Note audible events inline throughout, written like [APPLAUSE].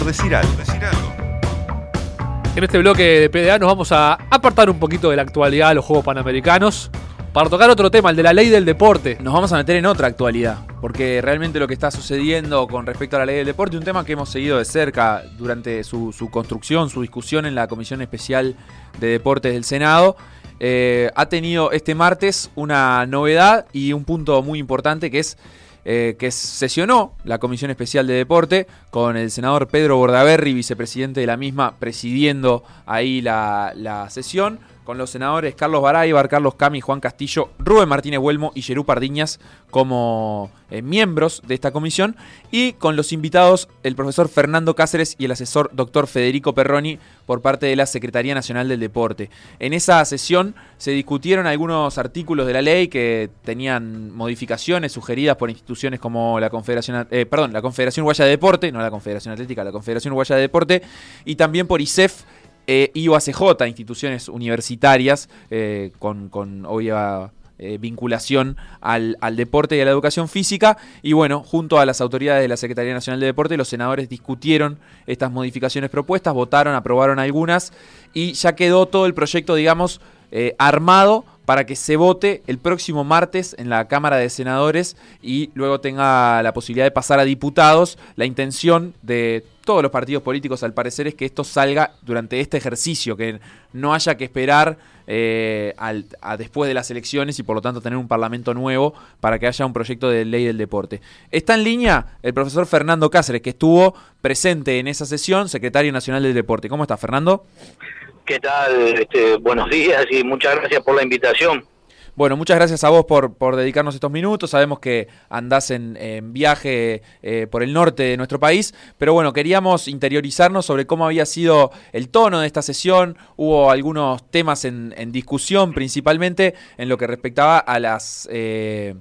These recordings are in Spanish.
por decir algo. En este bloque de PDA nos vamos a apartar un poquito de la actualidad de los Juegos Panamericanos para tocar otro tema, el de la ley del deporte. Nos vamos a meter en otra actualidad, porque realmente lo que está sucediendo con respecto a la ley del deporte, un tema que hemos seguido de cerca durante su, construcción, su discusión en la Comisión Especial de Deportes del Senado, eh, ha tenido este martes una novedad y un punto muy importante que es eh, que sesionó la Comisión Especial de Deporte con el senador Pedro Bordaberry, vicepresidente de la misma, presidiendo ahí la, la sesión con los senadores Carlos Baraybar, Carlos Cami, Juan Castillo, Rubén Martínez Huelmo y Yerú Pardiñas como eh, miembros de esta comisión y con los invitados el profesor Fernando Cáceres y el asesor doctor Federico Perroni por parte de la Secretaría Nacional del Deporte. En esa sesión se discutieron algunos artículos de la ley que tenían modificaciones sugeridas por instituciones como la Confederación, eh, perdón, la Confederación Uruguaya de Deporte, no la Confederación Atlética, la Confederación Uruguaya de Deporte y también por ISEF eh, instituciones universitarias eh, con, con, obvia eh, vinculación al, deporte y a la educación física. Y bueno, junto a las autoridades de la Secretaría Nacional de Deporte, los senadores discutieron estas modificaciones propuestas, votaron, aprobaron algunas y ya quedó todo el proyecto, digamos, eh, armado para que se vote el próximo martes en la Cámara de Senadores y luego tenga la posibilidad de pasar a diputados. La intención de todos los partidos políticos, al parecer, es que esto salga durante este ejercicio, que no haya que esperar eh, a después de las elecciones y por lo tanto tener un parlamento nuevo para que haya un proyecto de ley del deporte. Está en línea el profesor Fernando Cáceres, que estuvo presente en esa sesión, secretario nacional del deporte. ¿Cómo está, Fernando? ¿Qué tal? Este, buenos días y muchas gracias por la invitación. Bueno, muchas gracias a vos por, por dedicarnos estos minutos. Sabemos que andás en, viaje eh, por el norte de nuestro país, pero bueno, queríamos interiorizarnos sobre cómo había sido el tono de esta sesión. Hubo algunos temas en, discusión, principalmente en lo que respectaba a las... Eh,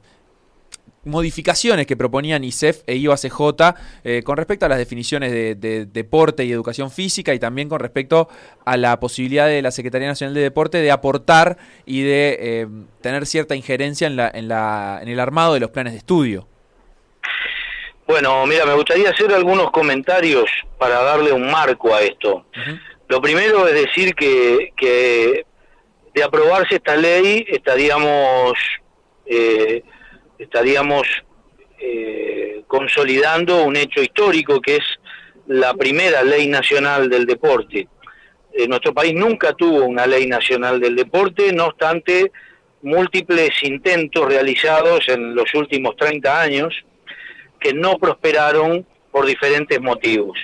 modificaciones que proponían ISEF e IOACJ eh, con respecto a las definiciones de, deporte y educación física y también con respecto a la posibilidad de la Secretaría Nacional de Deporte de aportar y de eh, tener cierta injerencia en, la, en, la, en el armado de los planes de estudio. Bueno, mira, me gustaría hacer algunos comentarios para darle un marco a esto. Lo primero es decir que, que de aprobarse esta ley estaríamos... Eh, estaríamos eh, consolidando un hecho histórico que es la primera ley nacional del deporte. Eh, nuestro país nunca tuvo una ley nacional del deporte, no obstante, múltiples intentos realizados en los últimos 30 años que no prosperaron por diferentes motivos.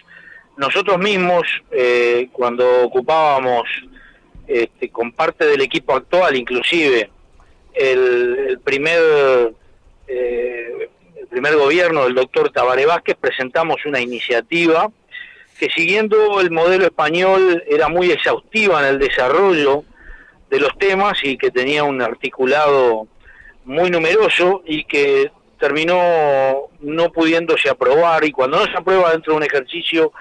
Nosotros mismos, eh, cuando ocupábamos este, con parte del equipo actual, inclusive, el primer eh, el primer gobierno del doctor Tabaré Vázquez presentamos una iniciativa que siguiendo el modelo español era muy exhaustiva en el desarrollo de los temas y que tenía un articulado muy numeroso y que terminó no pudiéndose aprobar y cuando no se aprueba dentro de un ejercicio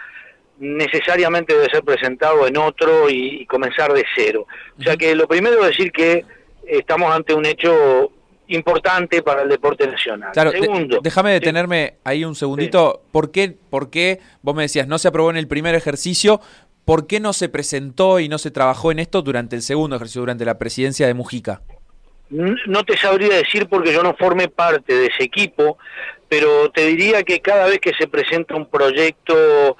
necesariamente debe ser presentado en otro y, y comenzar de cero. O sea que lo primero es decir que estamos ante un hecho importante para el deporte nacional. Claro, Segundo, déjame detenerme ahí un segundito. ¿Por, qué, ¿Por qué, vos me decías, no se aprobó en el primer ejercicio? ¿Por qué no se presentó y no se trabajó en esto durante el segundo ejercicio, durante la presidencia de Mujica? No te sabría decir porque yo no formé parte de ese equipo, pero te diría que cada vez que se presenta un proyecto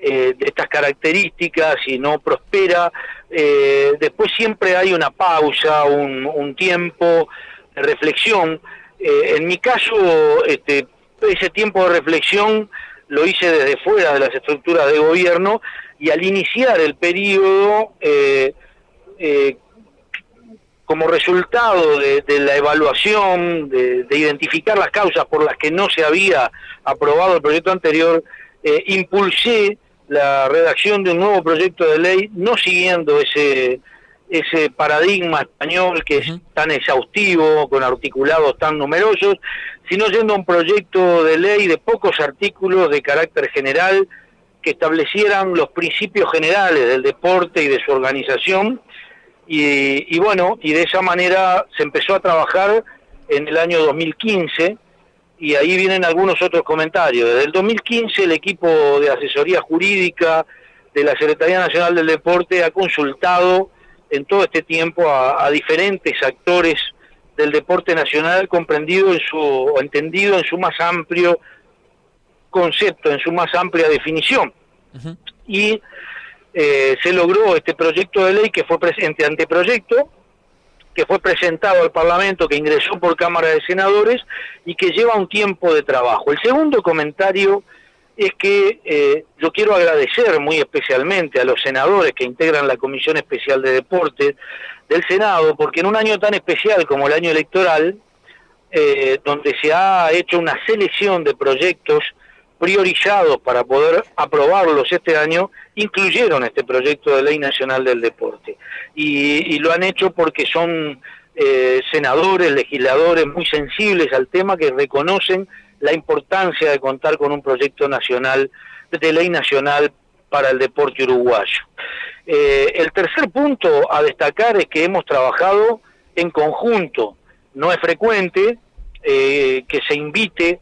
eh, de estas características y no prospera, eh, después siempre hay una pausa, un, un tiempo reflexión. Eh, en mi caso, este, ese tiempo de reflexión lo hice desde fuera de las estructuras de gobierno y al iniciar el periodo, eh, eh, como resultado de, la evaluación, de, identificar las causas por las que no se había aprobado el proyecto anterior, impulsé la redacción de un nuevo proyecto de ley, no siguiendo ese ese paradigma español que es tan exhaustivo, con articulados tan numerosos, sino yendo a un proyecto de ley de pocos artículos de carácter general que establecieran los principios generales del deporte y de su organización. Y, bueno, y de esa manera se empezó a trabajar en el año 2015 y ahí vienen algunos otros comentarios. Desde el 2015 el equipo de asesoría jurídica de la Secretaría Nacional del Deporte ha consultado en todo este tiempo a, diferentes actores del deporte nacional comprendido en su o entendido en su más amplio concepto, en su más amplia definición. Y eh, se logró este proyecto de ley que fue presente anteproyecto que fue presentado al Parlamento, que ingresó por Cámara de Senadores y que lleva un tiempo de trabajo. El segundo comentario es que eh, yo quiero agradecer muy especialmente a los senadores que integran la Comisión Especial de Deportes del Senado, porque en un año tan especial como el año electoral, eh, donde se ha hecho una selección de proyectos priorizados para poder aprobarlos este año, incluyeron este proyecto de ley nacional del deporte. Y, lo han hecho porque son eh, senadores, legisladores muy sensibles al tema que reconocen la importancia de contar con un proyecto nacional, de ley nacional para el deporte uruguayo. Eh, el tercer punto a destacar es que hemos trabajado en conjunto. No es frecuente eh, que se invite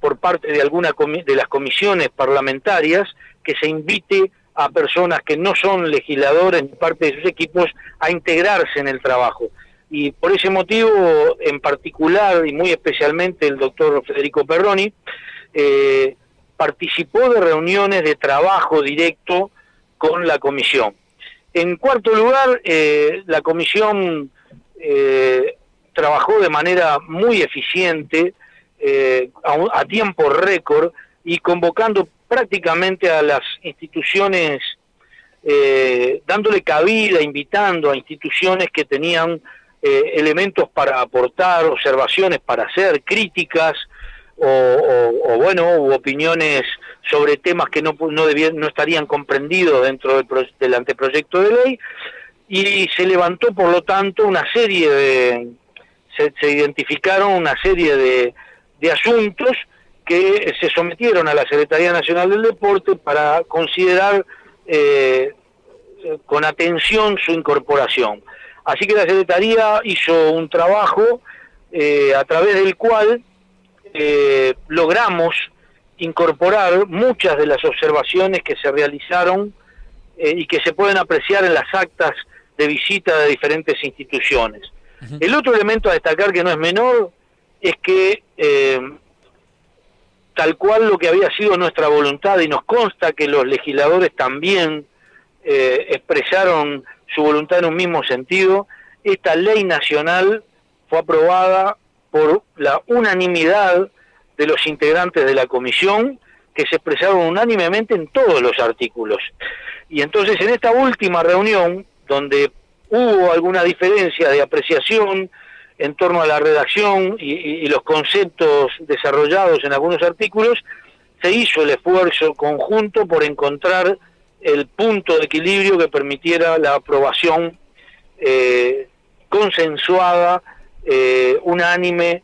por parte de alguna de las comisiones parlamentarias que se invite a personas que no son legisladores ni parte de sus equipos a integrarse en el trabajo. Y por ese motivo, en particular y muy especialmente el doctor Federico Perroni, eh, participó de reuniones de trabajo directo con la comisión. En cuarto lugar, eh, la comisión eh, trabajó de manera muy eficiente, a, a tiempo récord, y convocando prácticamente a las instituciones, eh, dándole cabida, invitando a instituciones que tenían eh, elementos para aportar, observaciones para hacer, críticas o, bueno, opiniones sobre temas que no, no, no estarían comprendidos dentro del, del anteproyecto de ley y se levantó por lo tanto una serie de, se, identificaron una serie de, de asuntos que se sometieron a la Secretaría Nacional del Deporte para considerar eh, con atención su incorporación. Así que la Secretaría hizo un trabajo eh, a través del cual eh, logramos incorporar muchas de las observaciones que se realizaron y que se pueden apreciar en las actas de visita de diferentes instituciones. El otro elemento a destacar que no es menor es que tal cual lo que había sido nuestra voluntad y nos consta que los legisladores también eh, expresaron su voluntad en un mismo sentido, esta ley nacional fue aprobada por la unanimidad de los integrantes de la comisión que se expresaron unánimemente en todos los artículos. Y entonces en esta última reunión, donde hubo alguna diferencia de apreciación, en torno a la redacción y, los conceptos desarrollados en algunos artículos, se hizo el esfuerzo conjunto por encontrar el punto de equilibrio que permitiera la aprobación eh, consensuada, eh, unánime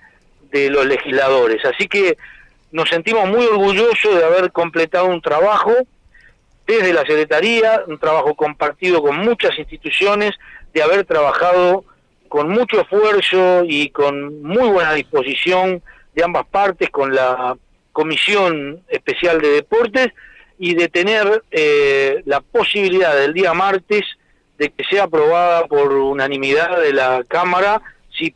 de los legisladores. Así que nos sentimos muy orgullosos de haber completado un trabajo desde la Secretaría, un trabajo compartido con muchas instituciones, de haber trabajado con mucho esfuerzo y con muy buena disposición de ambas partes, con la Comisión Especial de Deportes, y de tener eh, la posibilidad del día martes de que sea aprobada por unanimidad de la Cámara, si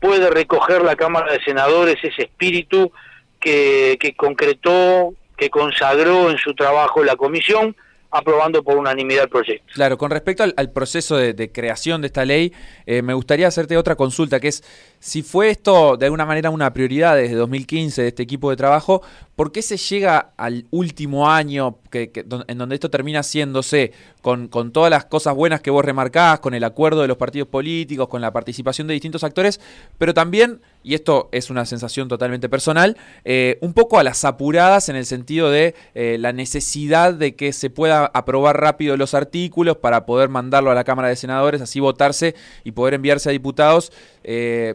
puede recoger la Cámara de Senadores ese espíritu que, que concretó, que consagró en su trabajo la Comisión, aprobando por unanimidad el proyecto. Claro, con respecto al, proceso de, creación de esta ley, eh, me gustaría hacerte otra consulta, que es si fue esto de alguna manera una prioridad desde 2015 de este equipo de trabajo, ¿por qué se llega al último año que, en donde esto termina haciéndose con, con, todas las cosas buenas que vos remarcás, con el acuerdo de los partidos políticos, con la participación de distintos actores, pero también, y esto es una sensación totalmente personal, eh, un poco a las apuradas en el sentido de eh, la necesidad de que se pueda aprobar rápido los artículos para poder mandarlo a la Cámara de Senadores, así votarse y poder enviarse a diputados. Eh,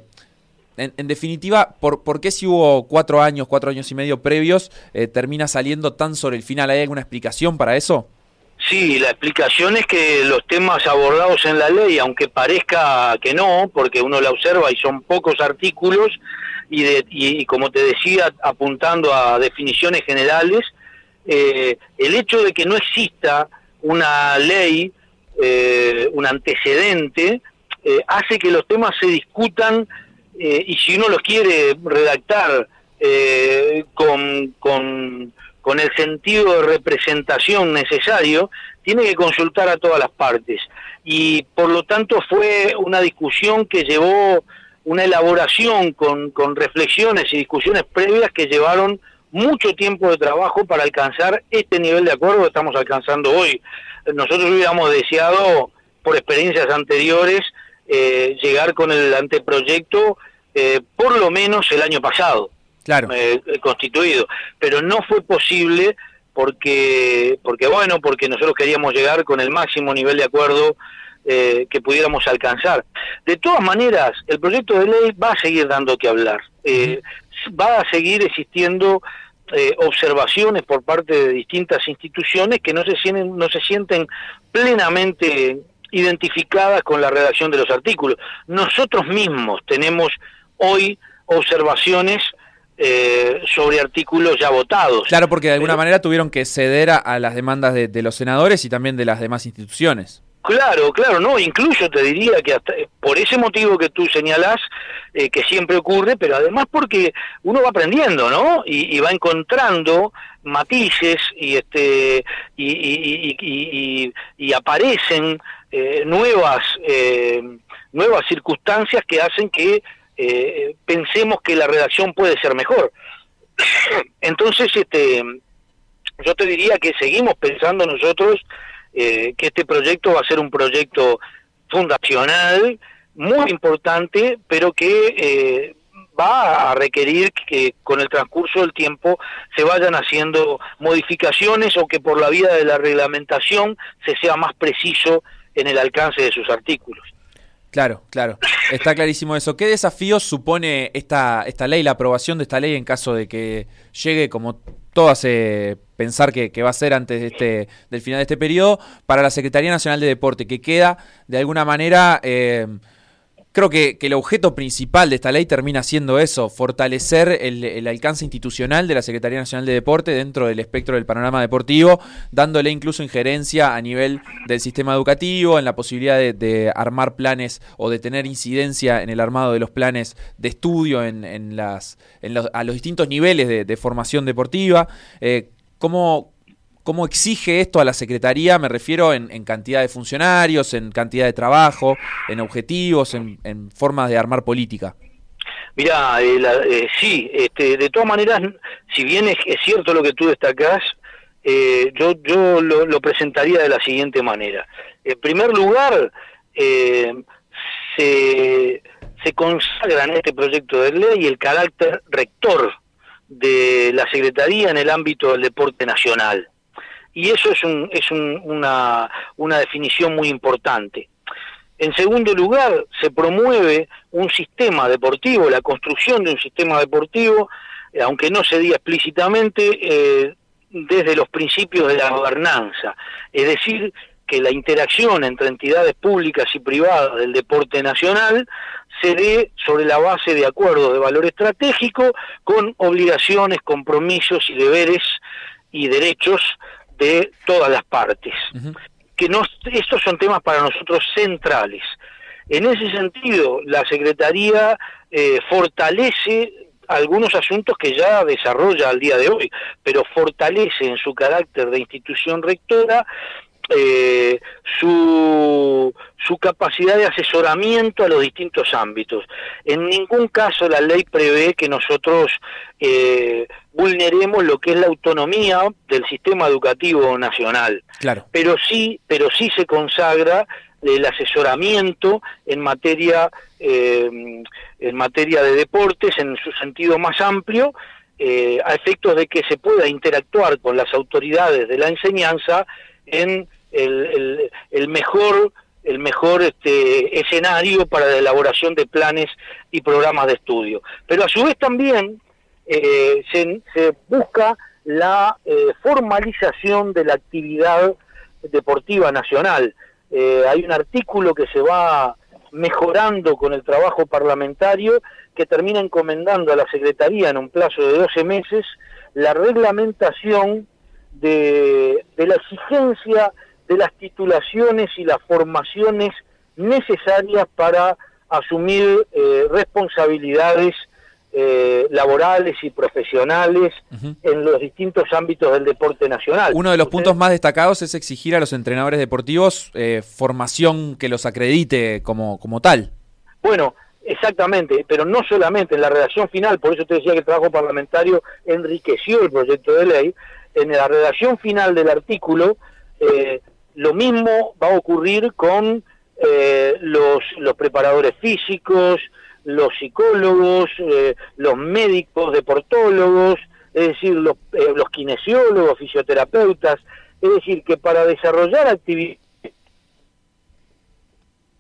en, definitiva, ¿por, ¿por, qué si hubo cuatro años, cuatro años y medio previos, eh, termina saliendo tan sobre el final? ¿Hay alguna explicación para eso? Sí, la explicación es que los temas abordados en la ley, aunque parezca que no, porque uno la observa y son pocos artículos, y, de, y, como te decía, apuntando a definiciones generales, eh, el hecho de que no exista una ley, eh, un antecedente, eh, hace que los temas se discutan y si uno los quiere redactar con, con, con el sentido de representación necesario, tiene que consultar a todas las partes. Y por lo tanto fue una discusión que llevó una elaboración con, con reflexiones y discusiones previas que llevaron mucho tiempo de trabajo para alcanzar este nivel de acuerdo que estamos alcanzando hoy. Nosotros hubiéramos deseado, por experiencias anteriores, eh, llegar con el anteproyecto eh, por lo menos el año pasado, claro. Eh, constituido, pero no fue posible porque, porque bueno, porque nosotros queríamos llegar con el máximo nivel de acuerdo eh, que pudiéramos alcanzar. De todas maneras, el proyecto de ley va a seguir dando que hablar. Eh, va a seguir existiendo eh, observaciones por parte de distintas instituciones que no se sienten, no se sienten plenamente identificadas con la redacción de los artículos. Nosotros mismos tenemos hoy observaciones sobre artículos ya votados. Claro, porque de alguna manera tuvieron que ceder a, las demandas de, los senadores y también de las demás instituciones. Claro, claro, no, incluso te diría que hasta por ese motivo que tú señalás, eh, que siempre ocurre, pero además porque uno va aprendiendo, ¿no? Y, va encontrando matices y este y, y, aparecen eh, nuevas eh, nuevas circunstancias que hacen que pensemos que la redacción puede ser mejor. [COUGHS] Entonces, este, yo te diría que seguimos pensando nosotros eh, que este proyecto va a ser un proyecto fundacional, muy importante, pero que eh, va a requerir que con el transcurso del tiempo se vayan haciendo modificaciones o que por la vía de la reglamentación se sea más preciso en el alcance de sus artículos. Claro, claro. Está clarísimo eso. ¿Qué desafíos supone esta, esta ley, la aprobación de esta ley en caso de que llegue, como todo hace pensar que, va a ser antes de este, del final de este periodo, para la Secretaría Nacional de Deporte, que queda de alguna manera... Eh, creo que, el objeto principal de esta ley termina siendo eso, fortalecer el, alcance institucional de la Secretaría Nacional de Deporte dentro del espectro del panorama deportivo, dándole incluso injerencia a nivel del sistema educativo, en la posibilidad de, armar planes o de tener incidencia en el armado de los planes de estudio en, las, a los distintos niveles de, formación deportiva. Eh, ¿cómo, ¿Cómo exige esto a la Secretaría? Me refiero en, cantidad de funcionarios, en cantidad de trabajo, en objetivos, en, formas de armar política. Mira, eh, eh, sí, este, de todas maneras, si bien es, cierto lo que tú destacás, eh, yo, yo lo, presentaría de la siguiente manera. En primer lugar, se, se consagra en este proyecto de ley el carácter rector de la Secretaría en el ámbito del deporte nacional y eso es, un, es una, una definición muy importante. En segundo lugar, se promueve un sistema deportivo, la construcción de un sistema deportivo, eh, aunque no se diga explícitamente, eh, desde los principios de la gobernanza. Es decir, que la interacción entre entidades públicas y privadas del deporte nacional se dé sobre la base de acuerdos de valor estratégico con obligaciones, compromisos y deberes y derechos de todas las partes. Que no, estos son temas para nosotros centrales. En ese sentido, la Secretaría eh, fortalece algunos asuntos que ya desarrolla al día de hoy, pero fortalece en su carácter de institución rectora eh, su, su capacidad de asesoramiento a los distintos ámbitos. En ningún caso la ley prevé que nosotros eh, vulneremos lo que es la autonomía del sistema educativo nacional. Claro. Pero sí, pero sí se consagra el asesoramiento en materia eh, en materia de deportes en su sentido más amplio eh, a efectos de que se pueda interactuar con las autoridades de la enseñanza en el, mejor el mejor este, escenario para la elaboración de planes y programas de estudio. Pero a su vez también eh, se, busca la eh, formalización de la actividad deportiva nacional. Eh, hay un artículo que se va mejorando con el trabajo parlamentario que termina encomendando a la Secretaría en un plazo de 12 meses la reglamentación de, la exigencia de las titulaciones y las formaciones necesarias para asumir eh, responsabilidades eh, laborales y profesionales en los distintos ámbitos del deporte nacional. Uno de los puntos más destacados es exigir a los entrenadores deportivos eh, formación que los acredite como, como tal. Bueno, exactamente, pero no solamente en la redacción final, por eso te decía que el trabajo parlamentario enriqueció el proyecto de ley, en la redacción final del artículo, eh, lo mismo va a ocurrir con los, los preparadores físicos, los psicólogos, eh, los médicos, deportólogos, es decir, los, eh, los kinesiólogos, fisioterapeutas, es decir, que para desarrollar actividades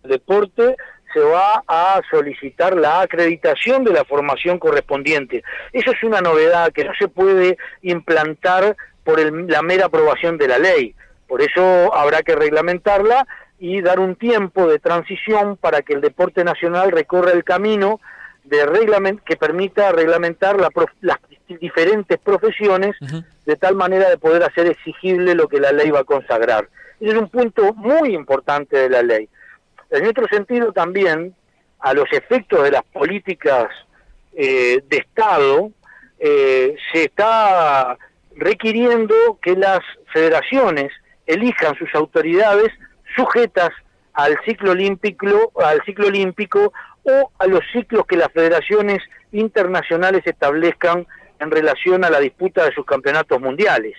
deporte se va a solicitar la acreditación de la formación correspondiente. Eso es una novedad que no se puede implantar por la mera aprobación de la ley. Por eso habrá que reglamentarla y dar un tiempo de transición para que el deporte nacional recorra el camino de reglament que permita reglamentar las diferentes profesiones de tal manera de poder hacer exigible lo que la ley va a consagrar. Ese es un punto muy importante de la ley. En otro sentido también, a los efectos de las políticas eh, de Estado, eh, se está requiriendo que las federaciones elijan sus autoridades sujetas al ciclo olímpico, al ciclo olímpico o a los ciclos que las federaciones internacionales establezcan en relación a la disputa de sus campeonatos mundiales.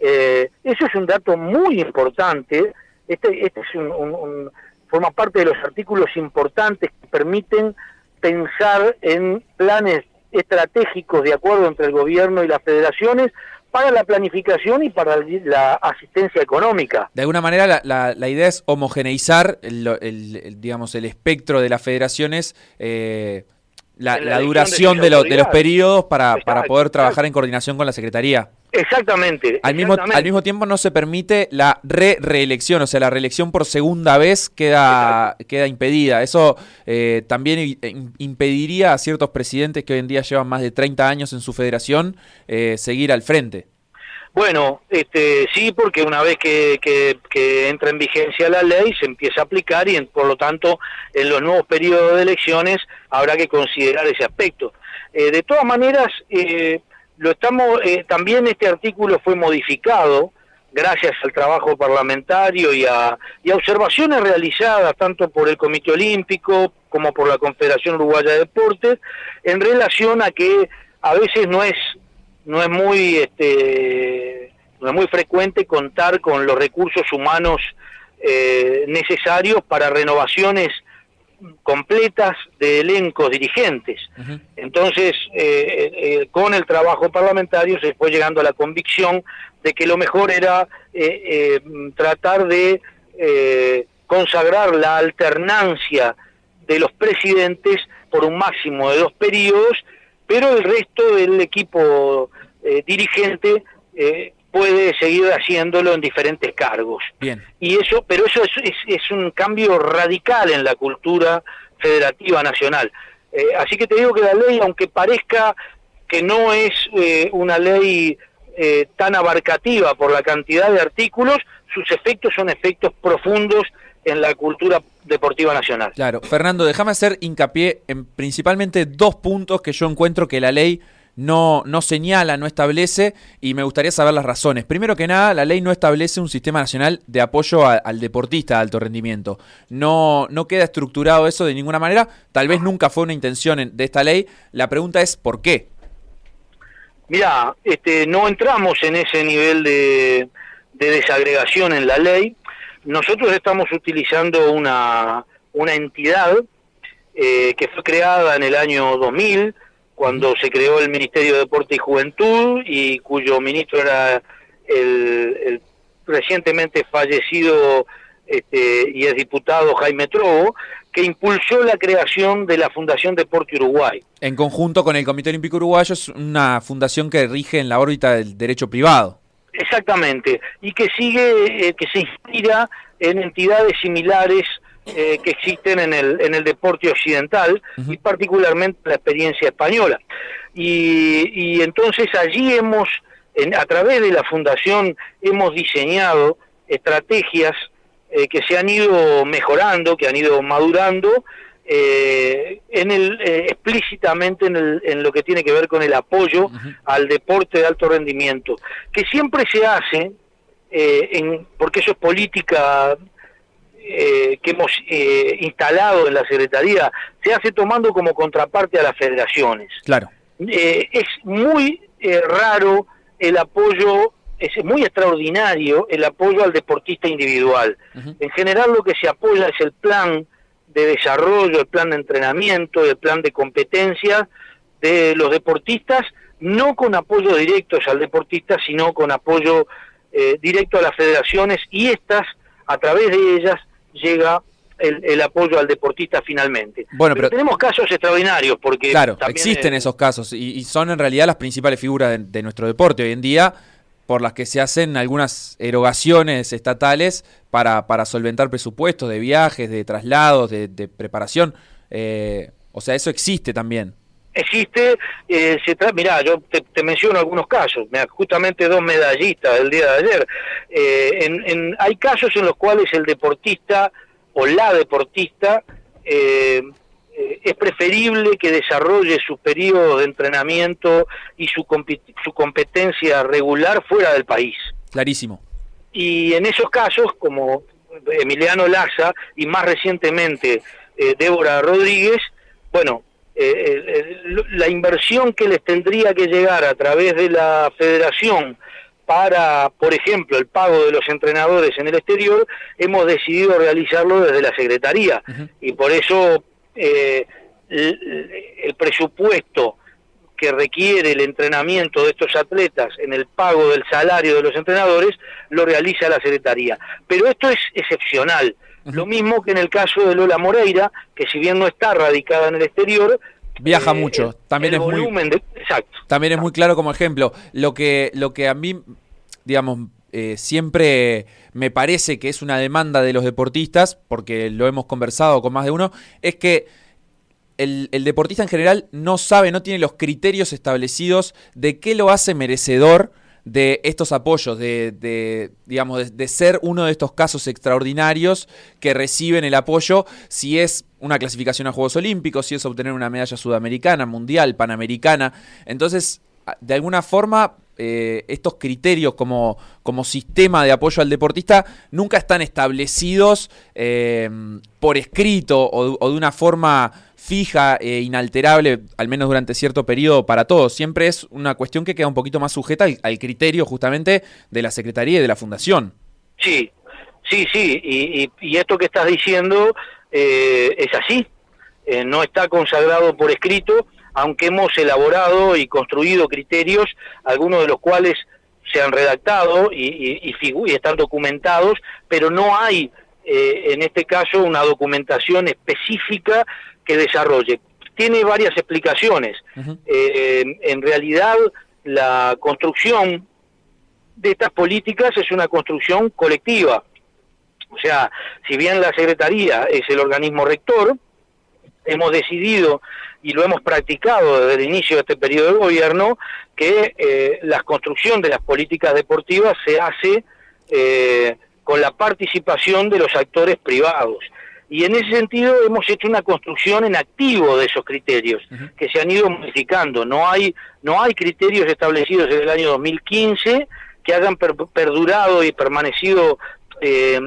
Eh, eso es un dato muy importante. Este, este es un, forma parte de los artículos importantes que permiten pensar en planes estratégicos de acuerdo entre el gobierno y las federaciones para la planificación y para la asistencia económica. De alguna manera la, la, idea es homogeneizar el, digamos, el espectro de las federaciones, eh, la, duración de, de, los periodos para, para poder trabajar en coordinación con la Secretaría. Exactamente. Al mismo, al mismo tiempo no se permite la re-reelección, o sea, la reelección por segunda vez queda, queda impedida. Eso eh, también impediría a ciertos presidentes que hoy en día llevan más de 30 años en su federación eh, seguir al frente. Bueno, este, sí, porque una vez que, entra en vigencia la ley se empieza a aplicar y por lo tanto en los nuevos periodos de elecciones habrá que considerar ese aspecto. Eh, de todas maneras, eh, lo estamos, eh, también este artículo fue modificado gracias al trabajo parlamentario y a, observaciones realizadas tanto por el Comité Olímpico como por la Confederación Uruguaya de Deportes en relación a que a veces no es no es muy este no es muy frecuente contar con los recursos humanos eh, necesarios para renovaciones completas de elencos dirigentes. Entonces, eh, eh, con el trabajo parlamentario se fue llegando a la convicción de que lo mejor era eh, tratar de consagrar la alternancia de los presidentes por un máximo de dos periodos, pero el resto del equipo dirigente puede seguir haciéndolo en diferentes cargos. Bien. Y eso, pero eso es, es, un cambio radical en la cultura federativa nacional. Eh, así que te digo que la ley, aunque parezca que no es eh, una ley eh, tan abarcativa por la cantidad de artículos, sus efectos son efectos profundos en la cultura deportiva nacional. Claro, Fernando, déjame hacer hincapié en principalmente dos puntos que yo encuentro que la ley no, no señala, no establece y me gustaría saber las razones. Primero que nada, la ley no establece un sistema nacional de apoyo al deportista de alto rendimiento. No, no queda estructurado eso de ninguna manera. Tal vez nunca fue una intención de esta ley. La pregunta es ¿por qué? Mira, este, no entramos en ese nivel de, desagregación en la ley. Nosotros estamos utilizando una, una entidad eh, que fue creada en el año 2000 cuando se creó el Ministerio de Deporte y Juventud y cuyo ministro era el, recientemente fallecido este, y es diputado Jaime Trobo, que impulsó la creación de la Fundación Deporte Uruguay. En conjunto con el Comité Olímpico Uruguayo es una fundación que rige en la órbita del derecho privado. Exactamente, y que sigue, eh, que se inspira en entidades similares eh, que existen en el, en el deporte occidental y particularmente la experiencia española. Y, y entonces allí hemos, a través de la fundación, hemos diseñado estrategias eh, que se han ido mejorando, que han ido madurando, eh, en el, explícitamente en, el, en, lo que tiene que ver con el apoyo al deporte de alto rendimiento, que siempre se hace, en, porque eso es política eh, que hemos eh, instalado en la Secretaría se hace tomando como contraparte a las federaciones. Claro. Eh, es muy raro el apoyo, es muy extraordinario el apoyo al deportista individual. En general lo que se apoya es el plan de desarrollo, el plan de entrenamiento, el plan de competencia de los deportistas, no con apoyo directos al deportista, sino con apoyo directo a las federaciones y estas, a través de ellas, llega el, apoyo al deportista finalmente. Bueno, pero, tenemos casos extraordinarios porque... Claro, existen esos casos y, son en realidad las principales figuras de, nuestro deporte hoy en día por las que se hacen algunas erogaciones estatales para, para solventar presupuestos de viajes, de traslados, de, preparación. Eh, o sea, eso existe también. Existe, eh, se mirá, yo te, menciono algunos casos, justamente dos medallistas del día de ayer, eh, en, hay casos en los cuales el deportista o la deportista eh, eh, es preferible que desarrolle su periodo de entrenamiento y su, su competencia regular fuera del país. Clarísimo. Y en esos casos, como Emiliano Laza y más recientemente Débora Rodríguez, bueno, eh, la inversión que les tendría que llegar a través de la federación para, por ejemplo, el pago de los entrenadores en el exterior, hemos decidido realizarlo desde la Secretaría. Y por eso eh, el, presupuesto que requiere el entrenamiento de estos atletas en el pago del salario de los entrenadores lo realiza la Secretaría. Pero esto es excepcional. Lo mismo que en el caso de Lola Moreira, que si bien no está radicada en el exterior, viaja eh, mucho. También es muy exacto. También es muy claro como ejemplo. Lo que lo que a mí digamos eh, siempre me parece que es una demanda de los deportistas, porque lo hemos conversado con más de uno, es que el, deportista en general no sabe, no tiene los criterios establecidos de qué lo hace merecedor de estos apoyos, de, digamos, de, ser uno de estos casos extraordinarios que reciben el apoyo si es una clasificación a Juegos Olímpicos, si es obtener una medalla sudamericana, mundial, panamericana. Entonces, de alguna forma, eh, estos criterios como, como, sistema de apoyo al deportista nunca están establecidos eh, por escrito o de una forma fija e inalterable, al menos durante cierto periodo, para todos. Siempre es una cuestión que queda un poquito más sujeta al, criterio justamente de la Secretaría y de la Fundación. Sí, sí, sí, y, esto que estás diciendo eh, es así, eh, no está consagrado por escrito, aunque hemos elaborado y construido criterios, algunos de los cuales se han redactado y, y están documentados, pero no hay eh, en este caso una documentación específica que desarrolle. Tiene varias explicaciones. Eh, en realidad, la construcción de estas políticas es una construcción colectiva. O sea, si bien la Secretaría es el organismo rector, hemos decidido y lo hemos practicado desde el inicio de este periodo de gobierno que eh, la construcción de las políticas deportivas se hace eh, con la participación de los actores privados. Y en ese sentido hemos hecho una construcción en activo de esos criterios, que se han ido modificando. No hay, no hay criterios establecidos en el año 2015 que hayan perdurado y permanecido eh,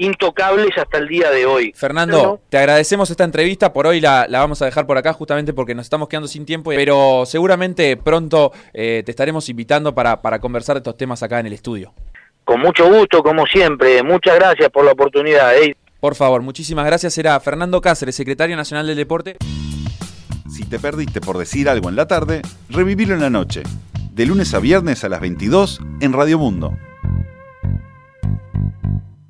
intocables hasta el día de hoy. Fernando, te agradecemos esta entrevista, por hoy la, vamos a dejar por acá justamente porque nos estamos quedando sin tiempo, pero seguramente pronto eh, te estaremos invitando para, para conversar de estos temas acá en el estudio. Con mucho gusto, como siempre. Muchas gracias por la oportunidad. Por favor, muchísimas gracias. Era Fernando Cáceres, secretario nacional del deporte. Si te perdiste por decir algo en la tarde, revivilo en la noche. De lunes a viernes a las 22 en Radio Mundo.